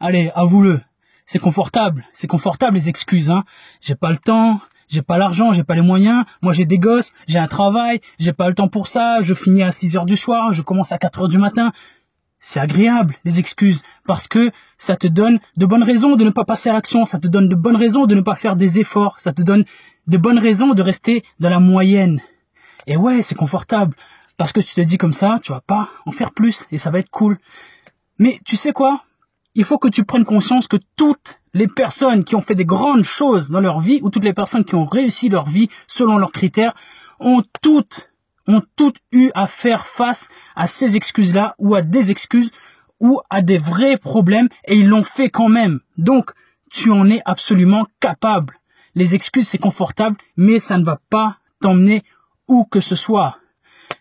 Allez, avoue-le. C'est confortable, c'est confortable les excuses, hein. J'ai pas le temps, j'ai pas l'argent, j'ai pas les moyens, moi j'ai des gosses, j'ai un travail, j'ai pas le temps pour ça, je finis à 6 heures du soir, je commence à 4 heures du matin. C'est agréable, les excuses, parce que ça te donne de bonnes raisons de ne pas passer à l'action, ça te donne de bonnes raisons de ne pas faire des efforts, ça te donne de bonnes raisons de rester dans la moyenne. Et ouais, c'est confortable, parce que tu te dis comme ça, tu vas pas en faire plus, et ça va être cool. Mais tu sais quoi? Il faut que tu prennes conscience que toutes les personnes qui ont fait des grandes choses dans leur vie, ou toutes les personnes qui ont réussi leur vie selon leurs critères, ont toutes ont toutes eu à faire face à ces excuses-là ou à des excuses ou à des vrais problèmes et ils l'ont fait quand même. Donc, tu en es absolument capable. Les excuses, c'est confortable, mais ça ne va pas t'emmener où que ce soit.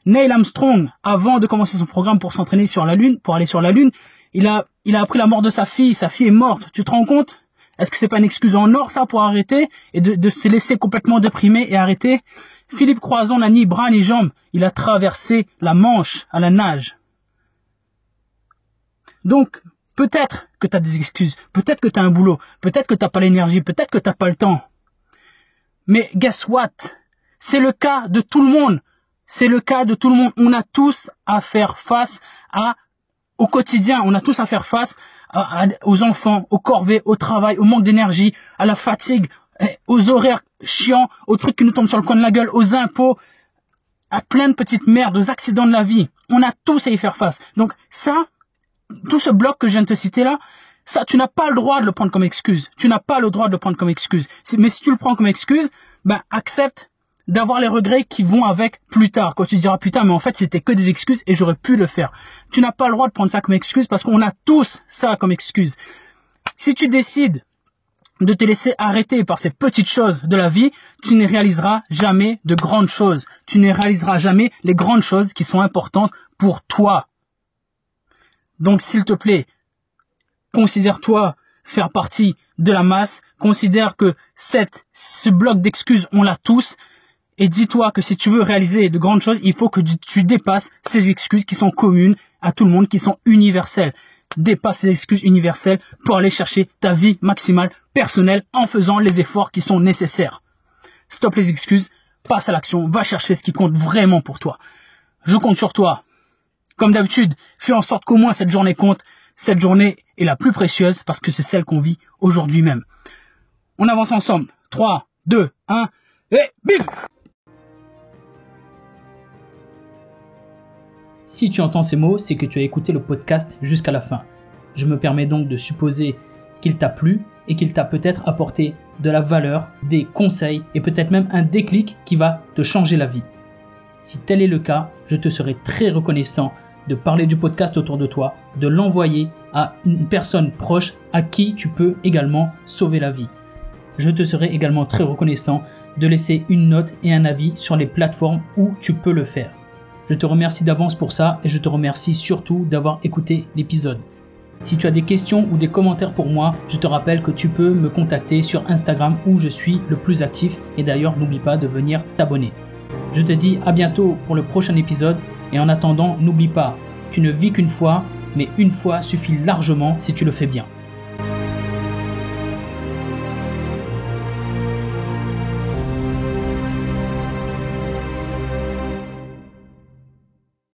Neil Armstrong, avant de commencer son programme pour s'entraîner sur la Lune, pour aller sur la Lune, il a, il a appris la mort de sa fille. Sa fille est morte. Tu te rends compte? Est-ce que c'est pas une excuse en or, ça, pour arrêter et de, se laisser complètement déprimer et arrêter? Philippe Croison n'a ni bras ni jambes. Il a traversé la Manche à la nage. Donc, peut-être que tu as des excuses, peut-être que tu as un boulot, peut-être que tu pas l'énergie, peut-être que tu pas le temps. Mais guess what? C'est le cas de tout le monde. C'est le cas de tout le monde. On a tous à faire face à au quotidien, on a tous à faire face aux enfants, aux corvées, au travail, au manque d'énergie, à la fatigue, eh, aux horaires chiants, aux trucs qui nous tombent sur le coin de la gueule, aux impôts, à plein de petites merdes, aux accidents de la vie. On a tous à y faire face. Donc ça, tout ce bloc que je viens de te citer là, ça, tu n'as pas le droit de le prendre comme excuse. Tu n'as pas le droit de le prendre comme excuse. Mais si tu le prends comme excuse, ben accepte d'avoir les regrets qui vont avec plus tard. Quand tu diras putain, mais en fait c'était que des excuses et j'aurais pu le faire. Tu n'as pas le droit de prendre ça comme excuse parce qu'on a tous ça comme excuse. Si tu décides de te laisser arrêter par ces petites choses de la vie, tu ne réaliseras jamais de grandes choses. Tu ne réaliseras jamais les grandes choses qui sont importantes pour toi. Donc s'il te plaît, considère-toi faire partie de la masse, considère que cette, ce bloc d'excuses, on l'a tous, et dis-toi que si tu veux réaliser de grandes choses, il faut que tu dépasses ces excuses qui sont communes à tout le monde, qui sont universelles. Dépasse ces excuses universelles pour aller chercher ta vie maximale personnelle en faisant les efforts qui sont nécessaires. Stop les excuses, passe à l'action, va chercher ce qui compte vraiment pour toi. Je compte sur toi. Comme d'habitude, fais en sorte qu'au moins cette journée compte. Cette journée est la plus précieuse parce que c'est celle qu'on vit aujourd'hui même. On avance ensemble. 3, 2, 1, et bim Si tu entends ces mots, c'est que tu as écouté le podcast jusqu'à la fin. Je me permets donc de supposer qu'il t'a plu et qu'il t'a peut-être apporté de la valeur, des conseils et peut-être même un déclic qui va te changer la vie. Si tel est le cas, je te serai très reconnaissant de parler du podcast autour de toi, de l'envoyer à une personne proche à qui tu peux également sauver la vie. Je te serai également très reconnaissant de laisser une note et un avis sur les plateformes où tu peux le faire. Je te remercie d'avance pour ça et je te remercie surtout d'avoir écouté l'épisode. Si tu as des questions ou des commentaires pour moi, je te rappelle que tu peux me contacter sur Instagram où je suis le plus actif et d'ailleurs n'oublie pas de venir t'abonner. Je te dis à bientôt pour le prochain épisode et en attendant n'oublie pas, tu ne vis qu'une fois, mais une fois suffit largement si tu le fais bien.